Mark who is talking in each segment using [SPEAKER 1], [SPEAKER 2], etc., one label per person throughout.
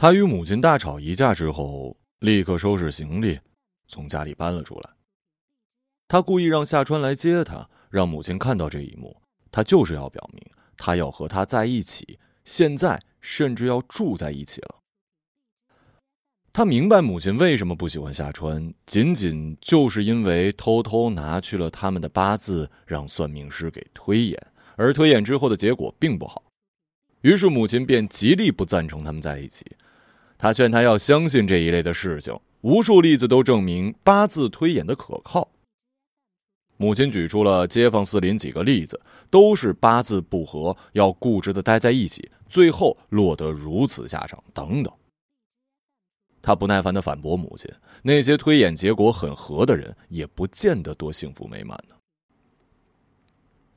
[SPEAKER 1] 他与母亲大吵一架之后，立刻收拾行李，从家里搬了出来。他故意让夏川来接他，让母亲看到这一幕。他就是要表明，他要和他在一起，现在甚至要住在一起了。他明白母亲为什么不喜欢夏川，仅仅就是因为偷偷拿去了他们的八字，让算命师给推演，而推演之后的结果并不好。于是母亲便极力不赞成他们在一起。他劝他要相信这一类的事情，无数例子都证明八字推演的可靠。母亲举出了街坊四邻几个例子，都是八字不合，要固执的待在一起，最后落得如此下场。等等。他不耐烦的反驳母亲：“那些推演结果很合的人，也不见得多幸福美满呢。”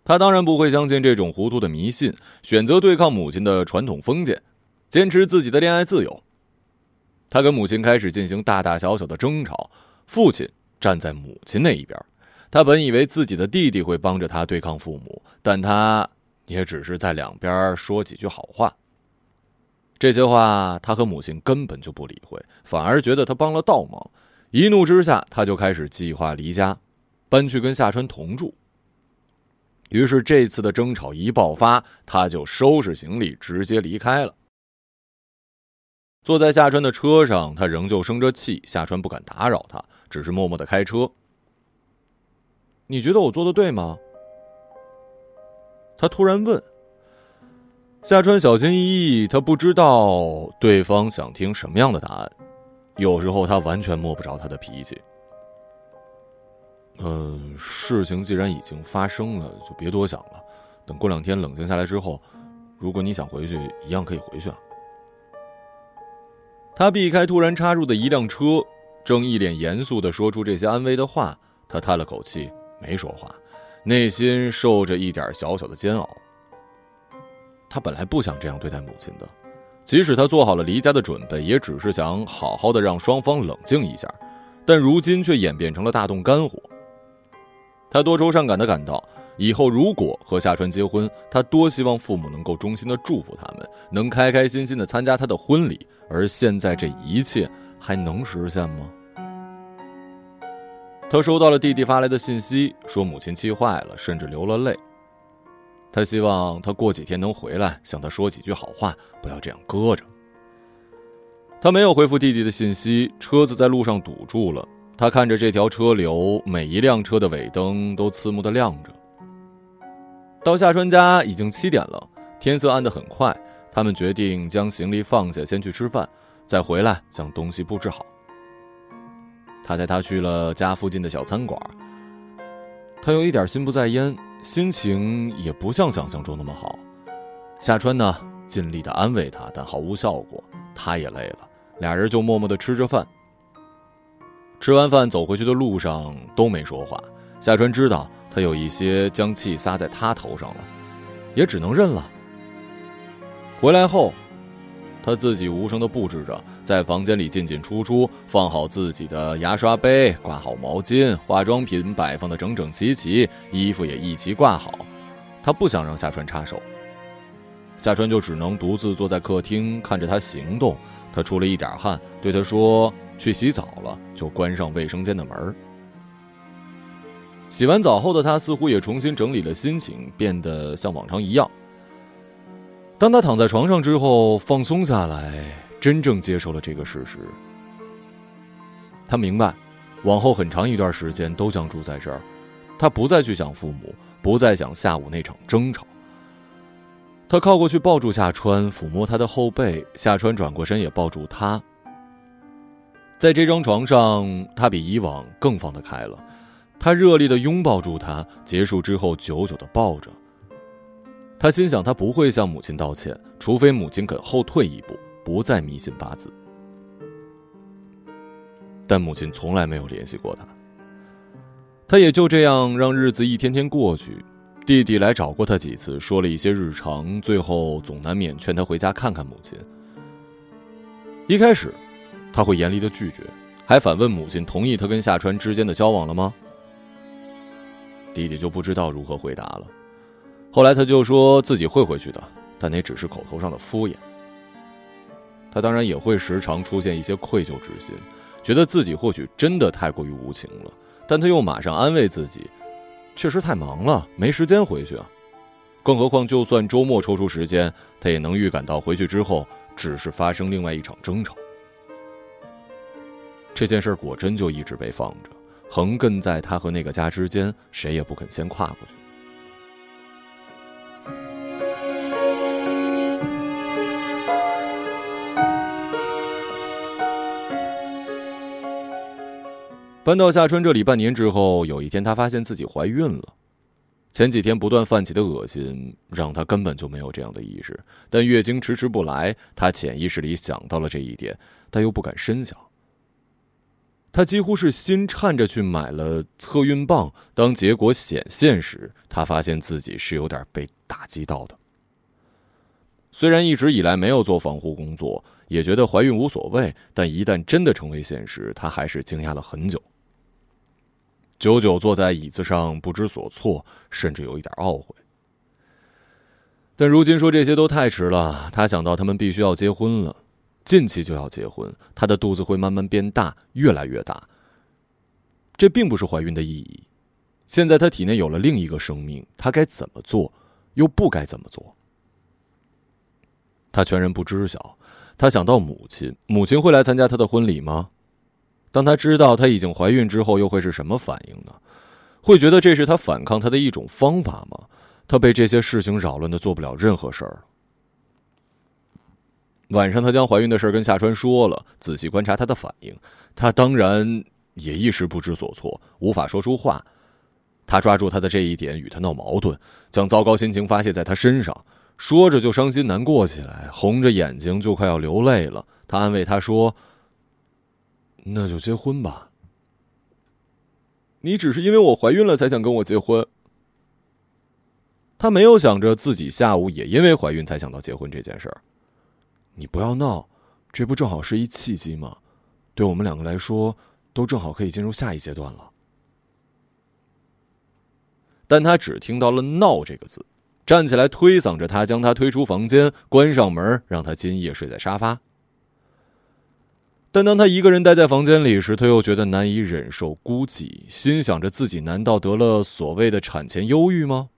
[SPEAKER 1] 他当然不会相信这种糊涂的迷信，选择对抗母亲的传统封建，坚持自己的恋爱自由。他跟母亲开始进行大大小小的争吵，父亲站在母亲那一边。他本以为自己的弟弟会帮着他对抗父母，但他也只是在两边说几句好话。这些话他和母亲根本就不理会，反而觉得他帮了倒忙。一怒之下，他就开始计划离家，搬去跟夏川同住。于是这次的争吵一爆发，他就收拾行李直接离开了。坐在夏川的车上，他仍旧生着气，夏川不敢打扰他，只是默默的开车。你觉得我做的对吗？他突然问。夏川小心翼翼，他不知道对方想听什么样的答案。有时候他完全摸不着他的脾气。嗯，事情既然已经发生了，就别多想了。等过两天冷静下来之后，如果你想回去，一样可以回去啊。他避开突然插入的一辆车，正一脸严肃的说出这些安慰的话。他叹了口气。没说话，内心受着一点小小的煎熬。他本来不想这样对待母亲的，即使他做好了离家的准备，也只是想好好的让双方冷静一下。但如今却演变成了大动肝火。他多愁善感的感到，以后如果和夏川结婚，他多希望父母能够衷心的祝福他们，能开开心心的参加他的婚礼。而现在这一切还能实现吗？他收到了弟弟发来的信息，说母亲气坏了，甚至流了泪。他希望他过几天能回来，向他说几句好话，不要这样搁着。他没有回复弟弟的信息，车子在路上堵住了。他看着这条车流，每一辆车的尾灯都刺目的亮着。到夏川家已经七点了，天色暗得很快。他们决定将行李放下，先去吃饭，再回来将东西布置好。他带他去了家附近的小餐馆。他有一点心不在焉，心情也不像想象中那么好。夏川呢，尽力的安慰他，但毫无效果。他也累了，俩人就默默的吃着饭。吃完饭走回去的路上都没说话。夏川知道他有一些将气撒在他头上了，也只能认了。回来后。他自己无声的布置着，在房间里进进出出，放好自己的牙刷杯，挂好毛巾，化妆品摆放的整整齐齐，衣服也一齐挂好。他不想让夏川插手，夏川就只能独自坐在客厅看着他行动。他出了一点汗，对他说：“去洗澡了。”就关上卫生间的门。洗完澡后的他似乎也重新整理了心情，变得像往常一样。当他躺在床上之后，放松下来，真正接受了这个事实。他明白，往后很长一段时间都将住在这儿。他不再去想父母，不再想下午那场争吵。他靠过去抱住夏川，抚摸他的后背。夏川转过身也抱住他。在这张床上，他比以往更放得开了。他热烈的拥抱住他，结束之后，久久的抱着。他心想，他不会向母亲道歉，除非母亲肯后退一步，不再迷信八字。但母亲从来没有联系过他。他也就这样让日子一天天过去。弟弟来找过他几次，说了一些日常，最后总难免劝他回家看看母亲。一开始，他会严厉的拒绝，还反问母亲同意他跟夏川之间的交往了吗？弟弟就不知道如何回答了。后来他就说自己会回去的，但那只是口头上的敷衍。他当然也会时常出现一些愧疚之心，觉得自己或许真的太过于无情了。但他又马上安慰自己，确实太忙了，没时间回去啊。更何况，就算周末抽出时间，他也能预感到回去之后只是发生另外一场争吵。这件事果真就一直被放着，横亘在他和那个家之间，谁也不肯先跨过去。搬到夏川这里半年之后，有一天她发现自己怀孕了。前几天不断泛起的恶心，让她根本就没有这样的意识，但月经迟迟不来，她潜意识里想到了这一点，但又不敢深想。他几乎是心颤着去买了测孕棒，当结果显现时，他发现自己是有点被打击到的。虽然一直以来没有做防护工作，也觉得怀孕无所谓，但一旦真的成为现实，他还是惊讶了很久。久久坐在椅子上不知所措，甚至有一点懊悔。但如今说这些都太迟了。他想到他们必须要结婚了，近期就要结婚，她的肚子会慢慢变大，越来越大。这并不是怀孕的意义。现在她体内有了另一个生命，她该怎么做，又不该怎么做？他全然不知晓。他想到母亲，母亲会来参加他的婚礼吗？当他知道她已经怀孕之后，又会是什么反应呢？会觉得这是他反抗他的一种方法吗？他被这些事情扰乱的做不了任何事儿。晚上，他将怀孕的事跟夏川说了，仔细观察他的反应，他当然也一时不知所措，无法说出话。他抓住他的这一点，与他闹矛盾，将糟糕心情发泄在他身上，说着就伤心难过起来，红着眼睛就快要流泪了。他安慰他说。那就结婚吧。你只是因为我怀孕了才想跟我结婚。他没有想着自己下午也因为怀孕才想到结婚这件事儿。你不要闹，这不正好是一契机吗？对我们两个来说，都正好可以进入下一阶段了。但他只听到了“闹”这个字，站起来推搡着他，将他推出房间，关上门，让他今夜睡在沙发。但当他一个人待在房间里时，他又觉得难以忍受孤寂，心想着自己难道得了所谓的产前忧郁吗？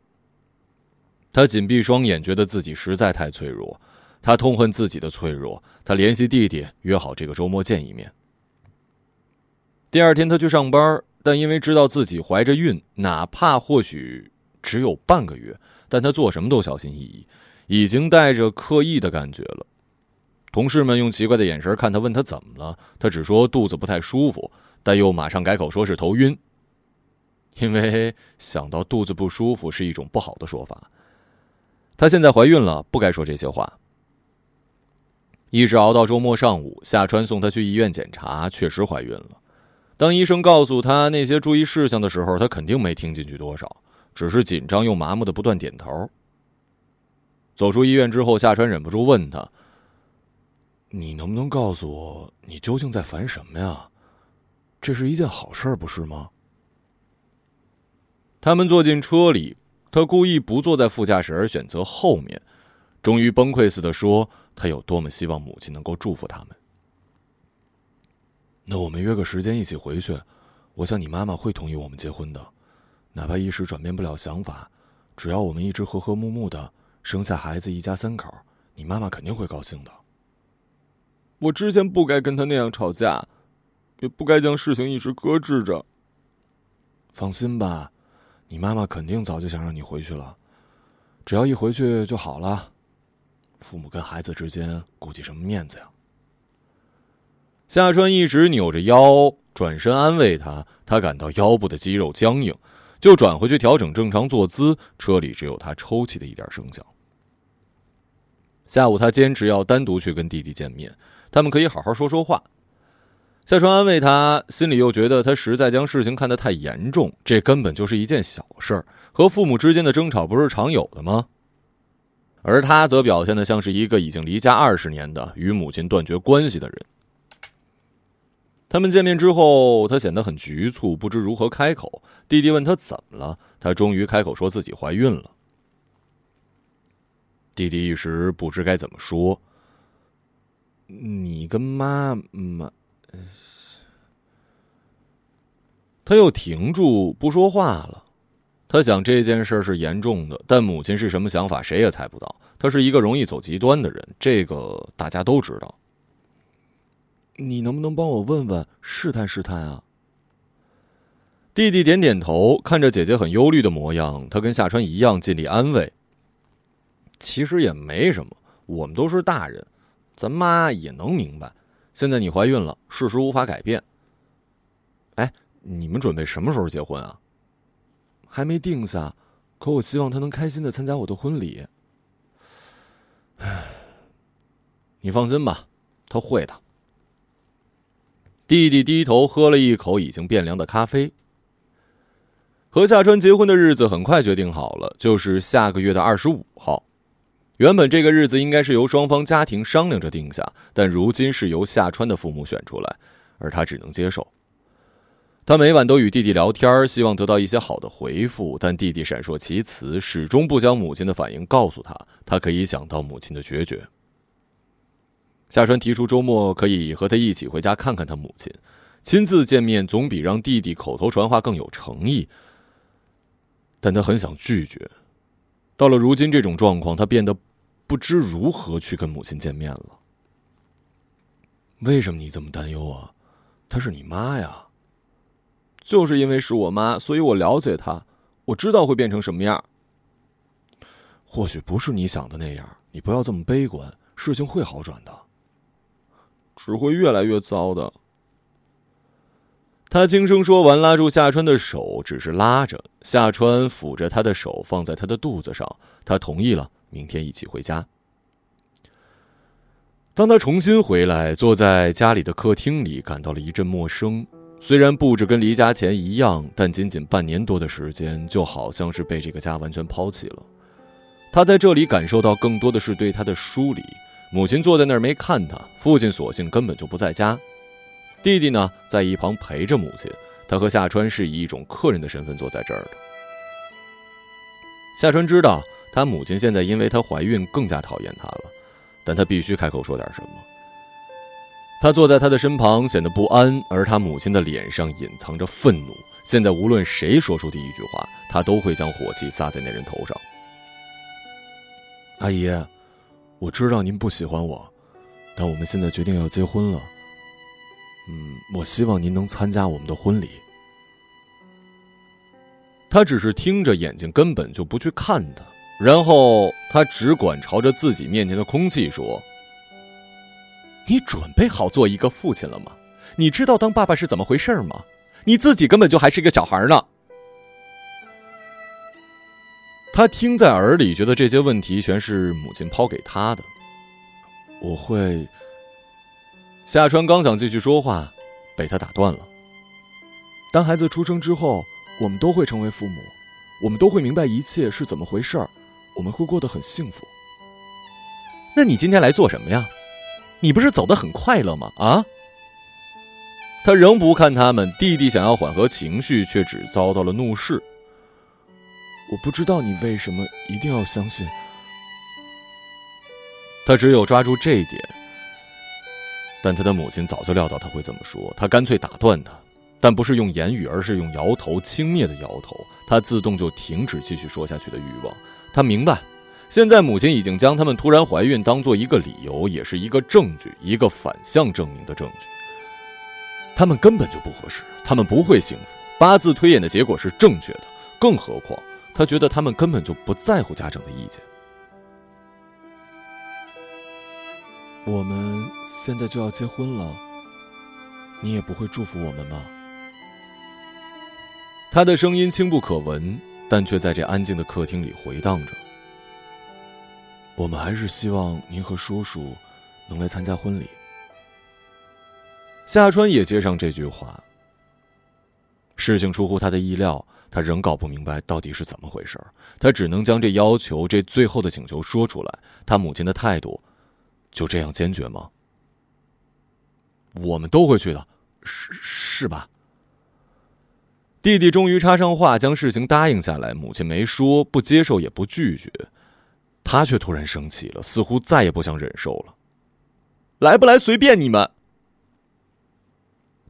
[SPEAKER 1] 他紧闭双眼，觉得自己实在太脆弱，他痛恨自己的脆弱。他联系弟弟，约好这个周末见一面。第二天，他去上班，但因为知道自己怀着孕，哪怕或许只有半个月，但他做什么都小心翼翼，已经带着刻意的感觉了。同事们用奇怪的眼神看他，问他怎么了，他只说肚子不太舒服，但又马上改口说是头晕。因为想到肚子不舒服是一种不好的说法。她现在怀孕了，不该说这些话。一直熬到周末上午，夏川送她去医院检查，确实怀孕了。当医生告诉她那些注意事项的时候，她肯定没听进去多少，只是紧张又麻木的不断点头。走出医院之后，夏川忍不住问他。你能不能告诉我，你究竟在烦什么呀？这是一件好事，不是吗？他们坐进车里，他故意不坐在副驾驶，而选择后面，终于崩溃似的说：“他有多么希望母亲能够祝福他们。”那我们约个时间一起回去，我想你妈妈会同意我们结婚的，哪怕一时转变不了想法，只要我们一直和和睦睦的生下孩子，一家三口，你妈妈肯定会高兴的。我之前不该跟他那样吵架，也不该将事情一直搁置着。放心吧，你妈妈肯定早就想让你回去了，只要一回去就好了。父母跟孩子之间顾及什么面子呀？夏川一直扭着腰，转身安慰他，他感到腰部的肌肉僵硬，就转回去调整正常坐姿。车里只有他抽泣的一点声响。下午，他坚持要单独去跟弟弟见面。他们可以好好说说话。夏川安慰他，心里又觉得他实在将事情看得太严重。这根本就是一件小事儿，和父母之间的争吵不是常有的吗？而他则表现的像是一个已经离家二十年的与母亲断绝关系的人。他们见面之后，他显得很局促，不知如何开口。弟弟问他怎么了，他终于开口说自己怀孕了。弟弟一时不知该怎么说。你跟妈妈……他又停住不说话了。他想这件事是严重的，但母亲是什么想法，谁也猜不到。他是一个容易走极端的人，这个大家都知道。你能不能帮我问问，试探试探啊？弟弟点点头，看着姐姐很忧虑的模样，他跟夏川一样尽力安慰。其实也没什么，我们都是大人，咱妈也能明白。现在你怀孕了，事实无法改变。哎，你们准备什么时候结婚啊？还没定下，可我希望他能开心的参加我的婚礼。唉，你放心吧，他会的。弟弟低头喝了一口已经变凉的咖啡。和夏川结婚的日子很快决定好了，就是下个月的二十五号。原本这个日子应该是由双方家庭商量着定下，但如今是由夏川的父母选出来，而他只能接受。他每晚都与弟弟聊天，希望得到一些好的回复，但弟弟闪烁其词，始终不将母亲的反应告诉他。他可以想到母亲的决绝。夏川提出周末可以和他一起回家看看他母亲，亲自见面总比让弟弟口头传话更有诚意。但他很想拒绝。到了如今这种状况，他变得不知如何去跟母亲见面了。为什么你这么担忧啊？她是你妈呀。就是因为是我妈，所以我了解她，我知道会变成什么样。或许不是你想的那样，你不要这么悲观，事情会好转的。只会越来越糟的。他轻声说完，拉住夏川的手，只是拉着。夏川抚着他的手，放在他的肚子上。他同意了，明天一起回家。当他重新回来，坐在家里的客厅里，感到了一阵陌生。虽然布置跟离家前一样，但仅仅半年多的时间，就好像是被这个家完全抛弃了。他在这里感受到更多的是对他的疏离。母亲坐在那儿没看他，父亲索性根本就不在家。弟弟呢，在一旁陪着母亲。他和夏川是以一种客人的身份坐在这儿的。夏川知道他母亲现在因为她怀孕更加讨厌他了，但他必须开口说点什么。他坐在他的身旁，显得不安，而他母亲的脸上隐藏着愤怒。现在无论谁说出第一句话，他都会将火气撒在那人头上。阿姨，我知道您不喜欢我，但我们现在决定要结婚了。嗯，我希望您能参加我们的婚礼。他只是听着，眼睛根本就不去看他，然后他只管朝着自己面前的空气说：“你准备好做一个父亲了吗？你知道当爸爸是怎么回事吗？你自己根本就还是一个小孩呢。”他听在耳里，觉得这些问题全是母亲抛给他的。我会。夏川刚想继续说话，被他打断了。当孩子出生之后，我们都会成为父母，我们都会明白一切是怎么回事，我们会过得很幸福。那你今天来做什么呀？你不是走得很快乐吗？啊？他仍不看他们，弟弟想要缓和情绪，却只遭到了怒视。我不知道你为什么一定要相信。他只有抓住这一点。但他的母亲早就料到他会这么说，他干脆打断他，但不是用言语，而是用摇头，轻蔑的摇头。他自动就停止继续说下去的欲望。他明白，现在母亲已经将他们突然怀孕当做一个理由，也是一个证据，一个反向证明的证据。他们根本就不合适，他们不会幸福。八字推演的结果是正确的，更何况他觉得他们根本就不在乎家长的意见。我们现在就要结婚了，你也不会祝福我们吗？他的声音轻不可闻，但却在这安静的客厅里回荡着。我们还是希望您和叔叔能来参加婚礼。夏川也接上这句话。事情出乎他的意料，他仍搞不明白到底是怎么回事他只能将这要求、这最后的请求说出来。他母亲的态度。就这样坚决吗？我们都会去的，是是吧？弟弟终于插上话，将事情答应下来。母亲没说不接受，也不拒绝，他却突然生气了，似乎再也不想忍受了。来不来随便你们。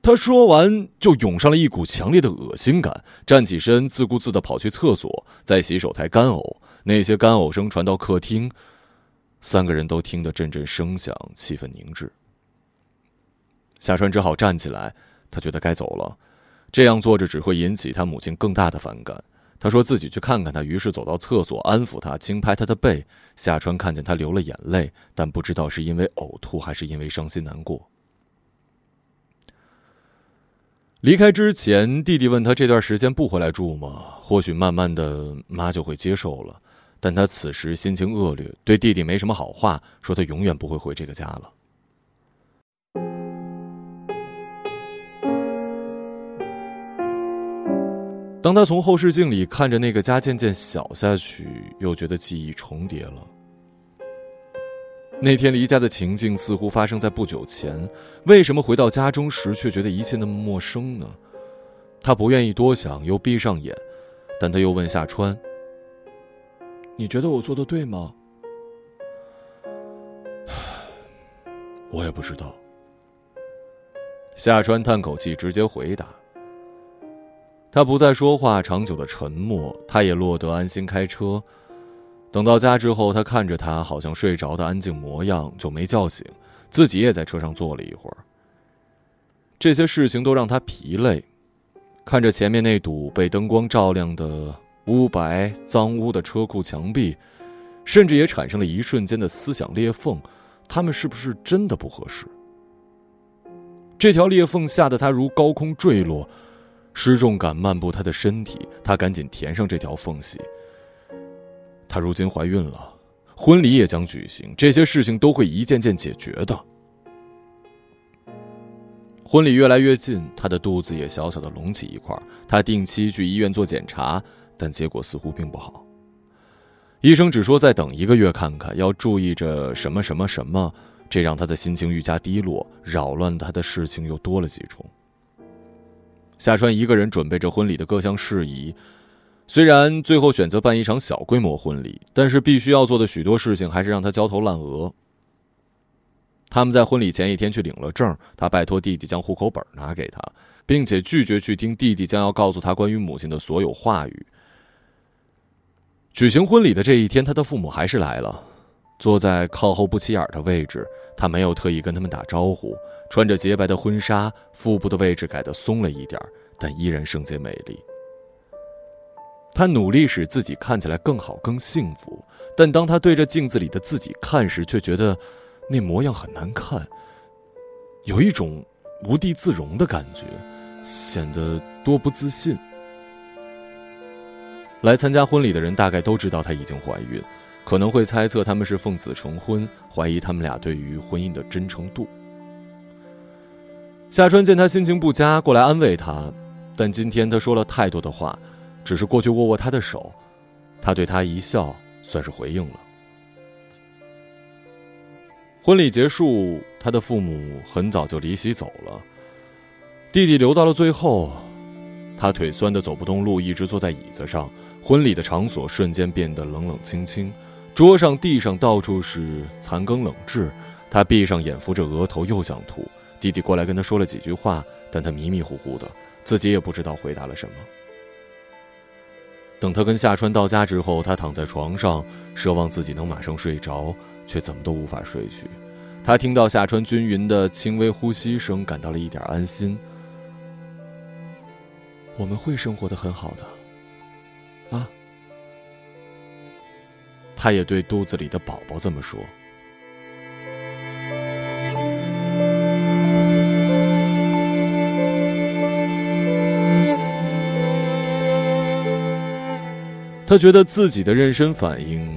[SPEAKER 1] 他说完，就涌上了一股强烈的恶心感，站起身，自顾自的跑去厕所，在洗手台干呕。那些干呕声传到客厅，三个人都听得阵阵声响，气氛凝滞。夏川只好站起来，他觉得该走了，这样坐着只会引起他母亲更大的反感。他说自己去看看他，于是走到厕所安抚他，轻拍他的背。夏川看见他流了眼泪，但不知道是因为呕吐还是因为伤心难过。离开之前，弟弟问他这段时间不回来住吗？或许慢慢的妈就会接受了。但他此时心情恶劣，对弟弟没什么好话，说他永远不会回这个家了。当他从后视镜里看着那个家渐渐小下去，又觉得记忆重叠了。那天离家的情境似乎发生在不久前，为什么回到家中时却觉得一切那么陌生呢？他不愿意多想，又闭上眼，但他又问夏川：“你觉得我做的对吗？” 我也不知道。夏川叹口气，直接回答。他不再说话，长久的沉默，他也落得安心开车。等到家之后，他看着他好像睡着的安静模样，就没叫醒，自己也在车上坐了一会儿。这些事情都让他疲累，看着前面那堵被灯光照亮的污白脏污的车库墙壁，甚至也产生了一瞬间的思想裂缝：他们是不是真的不合适？这条裂缝吓得他如高空坠落。失重感漫步她的身体，她赶紧填上这条缝隙。她如今怀孕了，婚礼也将举行，这些事情都会一件件解决的。婚礼越来越近，她的肚子也小小的隆起一块。她定期去医院做检查，但结果似乎并不好。医生只说再等一个月看看，要注意着什么什么什么，这让她的心情愈加低落，扰乱她的事情又多了几重。夏川一个人准备着婚礼的各项事宜，虽然最后选择办一场小规模婚礼，但是必须要做的许多事情还是让他焦头烂额。他们在婚礼前一天去领了证，他拜托弟弟将户口本拿给他，并且拒绝去听弟弟将要告诉他关于母亲的所有话语。举行婚礼的这一天，他的父母还是来了，坐在靠后不起眼的位置。他没有特意跟他们打招呼，穿着洁白的婚纱，腹部的位置改得松了一点但依然圣洁美丽。他努力使自己看起来更好、更幸福，但当他对着镜子里的自己看时，却觉得那模样很难看，有一种无地自容的感觉，显得多不自信。来参加婚礼的人大概都知道她已经怀孕。可能会猜测他们是奉子成婚，怀疑他们俩对于婚姻的真诚度。夏川见他心情不佳，过来安慰他，但今天他说了太多的话，只是过去握握他的手，他对他一笑，算是回应了。婚礼结束，他的父母很早就离席走了，弟弟留到了最后，他腿酸的走不动路，一直坐在椅子上。婚礼的场所瞬间变得冷冷清清。桌上、地上到处是残羹冷炙，他闭上眼，扶着额头，又想吐。弟弟过来跟他说了几句话，但他迷迷糊糊的，自己也不知道回答了什么。等他跟夏川到家之后，他躺在床上，奢望自己能马上睡着，却怎么都无法睡去。他听到夏川均匀的轻微呼吸声，感到了一点安心。我们会生活的很好的，啊。他也对肚子里的宝宝这么说。他觉得自己的妊娠反应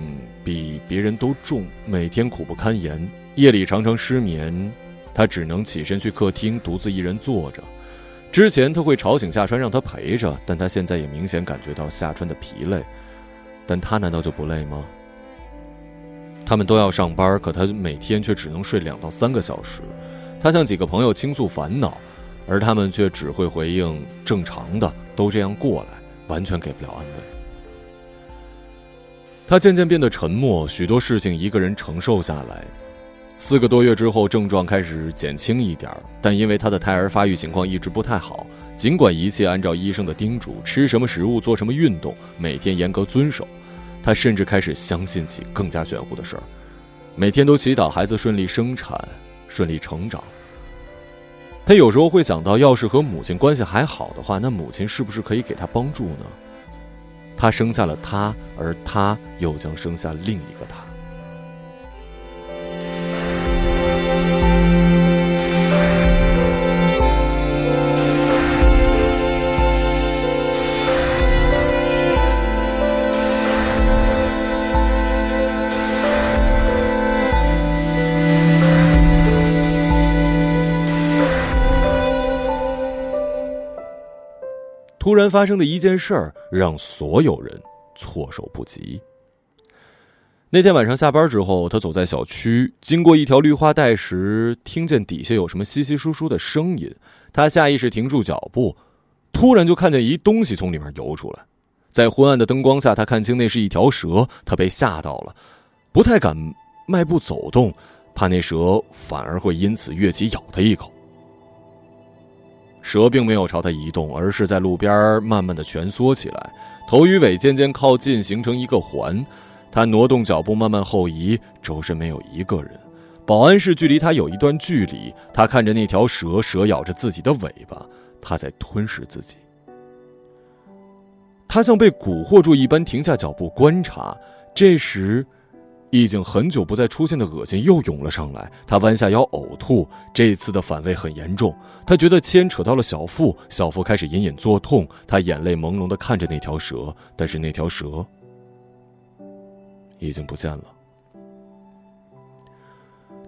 [SPEAKER 1] 比别人都重，每天苦不堪言，夜里常常失眠。他只能起身去客厅，独自一人坐着。之前他会吵醒夏川，让他陪着，但他现在也明显感觉到夏川的疲累。但他难道就不累吗？他们都要上班，可他每天却只能睡两到三个小时。他向几个朋友倾诉烦恼，而他们却只会回应“正常的，都这样过来”，完全给不了安慰。他渐渐变得沉默，许多事情一个人承受下来。四个多月之后，症状开始减轻一点但因为她的胎儿发育情况一直不太好，尽管一切按照医生的叮嘱，吃什么食物、做什么运动，每天严格遵守，她甚至开始相信起更加玄乎的事儿，每天都祈祷孩子顺利生产、顺利成长。她有时候会想到，要是和母亲关系还好的话，那母亲是不是可以给她帮助呢？他生下了他，而他又将生下另一个他。突然发生的一件事儿，让所有人措手不及。那天晚上下班之后，他走在小区，经过一条绿化带时，听见底下有什么稀稀疏疏的声音。他下意识停住脚步，突然就看见一东西从里面游出来。在昏暗的灯光下，他看清那是一条蛇。他被吓到了，不太敢迈步走动，怕那蛇反而会因此跃起咬他一口。蛇并没有朝他移动，而是在路边慢慢的蜷缩起来，头与尾渐渐靠近，形成一个环。他挪动脚步，慢慢后移，周身没有一个人。保安室距离他有一段距离。他看着那条蛇，蛇咬着自己的尾巴，他在吞噬自己。他像被蛊惑住一般，停下脚步观察。这时。已经很久不再出现的恶心又涌了上来，他弯下腰呕吐。这次的反胃很严重，他觉得牵扯到了小腹，小腹开始隐隐作痛。他眼泪朦胧的看着那条蛇，但是那条蛇已经不见了。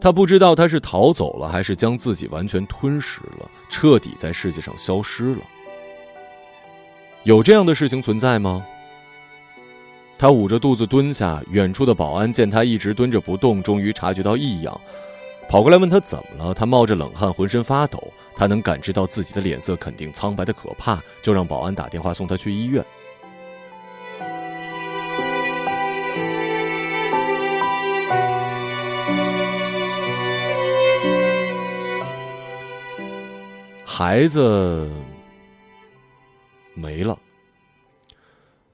[SPEAKER 1] 他不知道他是逃走了，还是将自己完全吞噬了，彻底在世界上消失了。有这样的事情存在吗？他捂着肚子蹲下，远处的保安见他一直蹲着不动，终于察觉到异样，跑过来问他怎么了。他冒着冷汗，浑身发抖。他能感知到自己的脸色肯定苍白的可怕，就让保安打电话送他去医院。孩子没了。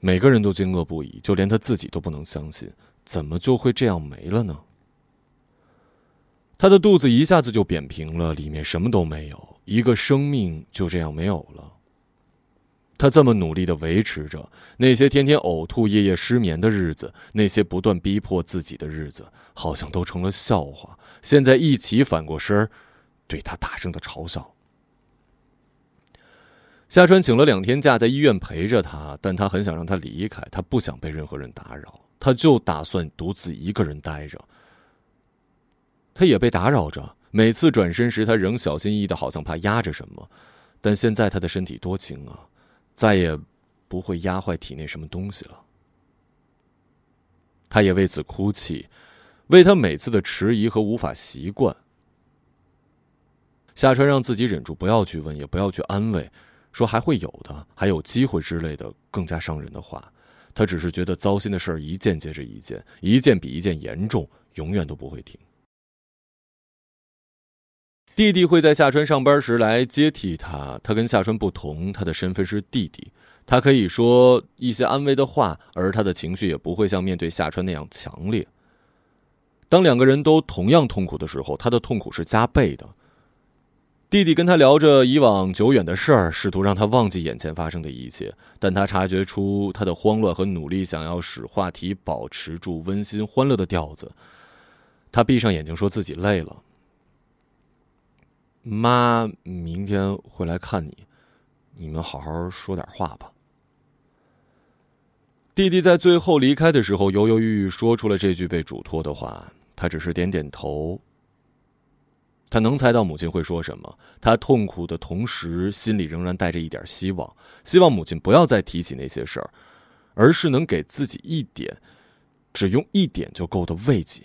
[SPEAKER 1] 每个人都惊愕不已，就连他自己都不能相信，怎么就会这样没了呢？他的肚子一下子就扁平了，里面什么都没有，一个生命就这样没有了。他这么努力的维持着那些天天呕吐、夜夜失眠的日子，那些不断逼迫自己的日子，好像都成了笑话。现在一起反过身儿，对他大声的嘲笑。夏川请了两天假，在医院陪着他，但他很想让他离开，他不想被任何人打扰，他就打算独自一个人待着。他也被打扰着，每次转身时，他仍小心翼翼的，好像怕压着什么。但现在他的身体多轻啊，再也不会压坏体内什么东西了。他也为此哭泣，为他每次的迟疑和无法习惯。夏川让自己忍住，不要去问，也不要去安慰。说还会有的，还有机会之类的更加伤人的话，他只是觉得糟心的事儿一件接着一件，一件比一件严重，永远都不会停。弟弟会在夏川上班时来接替他，他跟夏川不同，他的身份是弟弟，他可以说一些安慰的话，而他的情绪也不会像面对夏川那样强烈。当两个人都同样痛苦的时候，他的痛苦是加倍的。弟弟跟他聊着以往久远的事儿，试图让他忘记眼前发生的一切，但他察觉出他的慌乱和努力，想要使话题保持住温馨欢乐的调子。他闭上眼睛，说自己累了。妈明天会来看你，你们好好说点话吧。弟弟在最后离开的时候，犹犹豫豫说出了这句被嘱托的话，他只是点点头。他能猜到母亲会说什么。他痛苦的同时，心里仍然带着一点希望，希望母亲不要再提起那些事儿，而是能给自己一点，只用一点就够的慰藉。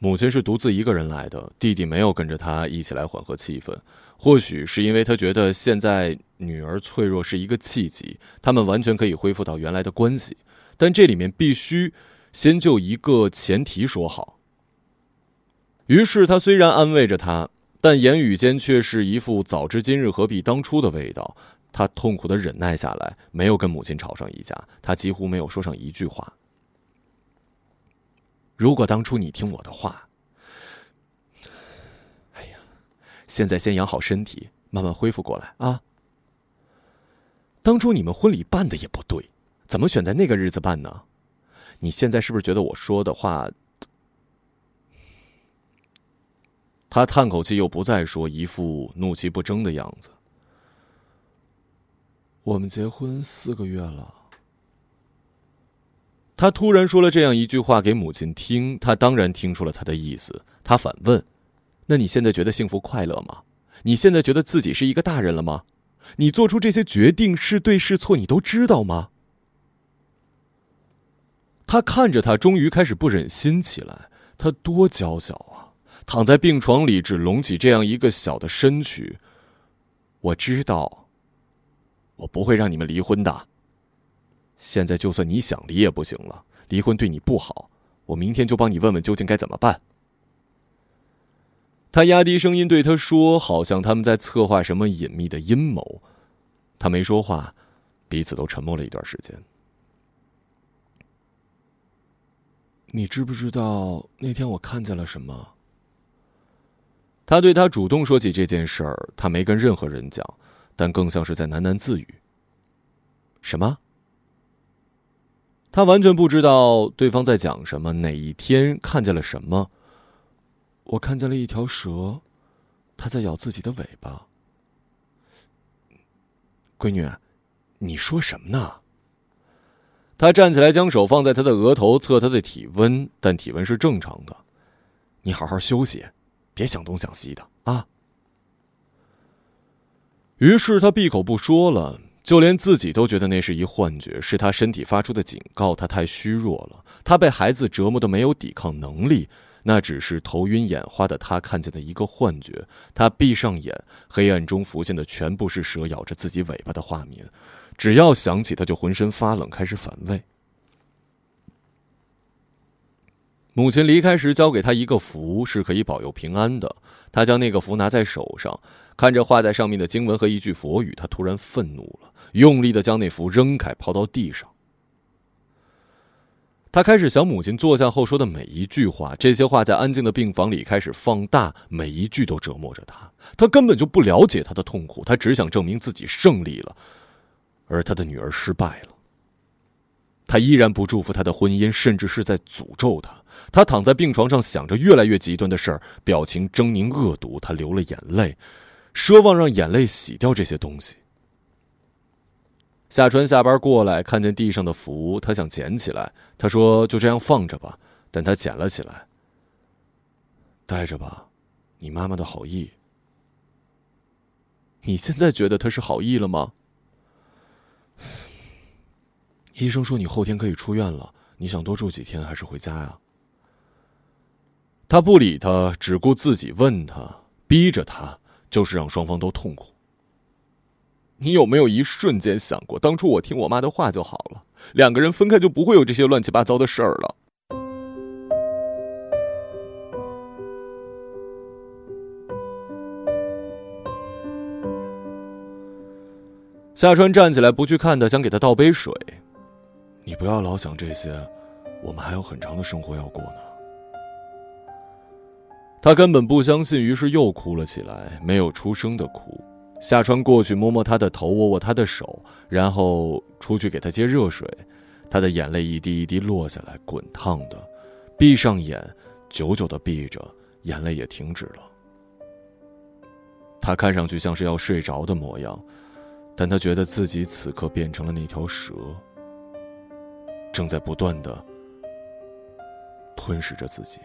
[SPEAKER 1] 母亲是独自一个人来的，弟弟没有跟着他一起来缓和气氛。或许是因为他觉得现在女儿脆弱是一个契机，他们完全可以恢复到原来的关系。但这里面必须先就一个前提说好。于是他虽然安慰着他，但言语间却是一副早知今日何必当初的味道。他痛苦的忍耐下来，没有跟母亲吵上一架，他几乎没有说上一句话。如果当初你听我的话，哎呀，现在先养好身体，慢慢恢复过来啊。当初你们婚礼办的也不对，怎么选在那个日子办呢？你现在是不是觉得我说的话？他叹口气，又不再说，一副怒气不争的样子。我们结婚四个月了。他突然说了这样一句话给母亲听，他当然听出了他的意思。他反问：“那你现在觉得幸福快乐吗？你现在觉得自己是一个大人了吗？你做出这些决定是对是错，你都知道吗？”他看着他，终于开始不忍心起来。他多娇小！躺在病床里，只隆起这样一个小的身躯。我知道，我不会让你们离婚的。现在就算你想离也不行了，离婚对你不好。我明天就帮你问问究竟该怎么办。他压低声音对他说，好像他们在策划什么隐秘的阴谋。他没说话，彼此都沉默了一段时间。你知不知道那天我看见了什么？他对他主动说起这件事儿，他没跟任何人讲，但更像是在喃喃自语。什么？他完全不知道对方在讲什么。哪一天看见了什么？我看见了一条蛇，它在咬自己的尾巴。闺女，你说什么呢？他站起来，将手放在他的额头，测他的体温，但体温是正常的。你好好休息。别想东想西的啊！于是他闭口不说了，就连自己都觉得那是一幻觉，是他身体发出的警告。他太虚弱了，他被孩子折磨的没有抵抗能力，那只是头晕眼花的他看见的一个幻觉。他闭上眼，黑暗中浮现的全部是蛇咬着自己尾巴的画面，只要想起，他就浑身发冷，开始反胃。母亲离开时交给他一个符，是可以保佑平安的。他将那个符拿在手上，看着画在上面的经文和一句佛语，他突然愤怒了，用力的将那符扔开，抛到地上。他开始想母亲坐下后说的每一句话，这些话在安静的病房里开始放大，每一句都折磨着他。他根本就不了解他的痛苦，他只想证明自己胜利了，而他的女儿失败了。他依然不祝福他的婚姻，甚至是在诅咒他。他躺在病床上，想着越来越极端的事儿，表情狰狞恶毒。他流了眼泪，奢望让眼泪洗掉这些东西。夏川下班过来，看见地上的符，他想捡起来。他说：“就这样放着吧。”但他捡了起来，带着吧，你妈妈的好意。你现在觉得他是好意了吗？医生说你后天可以出院了，你想多住几天还是回家呀？他不理他，只顾自己问他，逼着他，就是让双方都痛苦。你有没有一瞬间想过，当初我听我妈的话就好了，两个人分开就不会有这些乱七八糟的事儿了？夏川站起来，不去看他，想给他倒杯水。你不要老想这些，我们还有很长的生活要过呢。他根本不相信，于是又哭了起来，没有出声的哭。夏川过去摸摸他的头，握握他的手，然后出去给他接热水。他的眼泪一滴一滴落下来，滚烫的。闭上眼，久久的闭着，眼泪也停止了。他看上去像是要睡着的模样，但他觉得自己此刻变成了那条蛇。正在不断的吞噬着自己。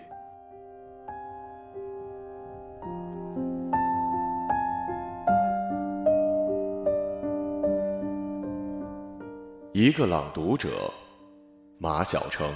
[SPEAKER 1] 一个朗读者，马晓成。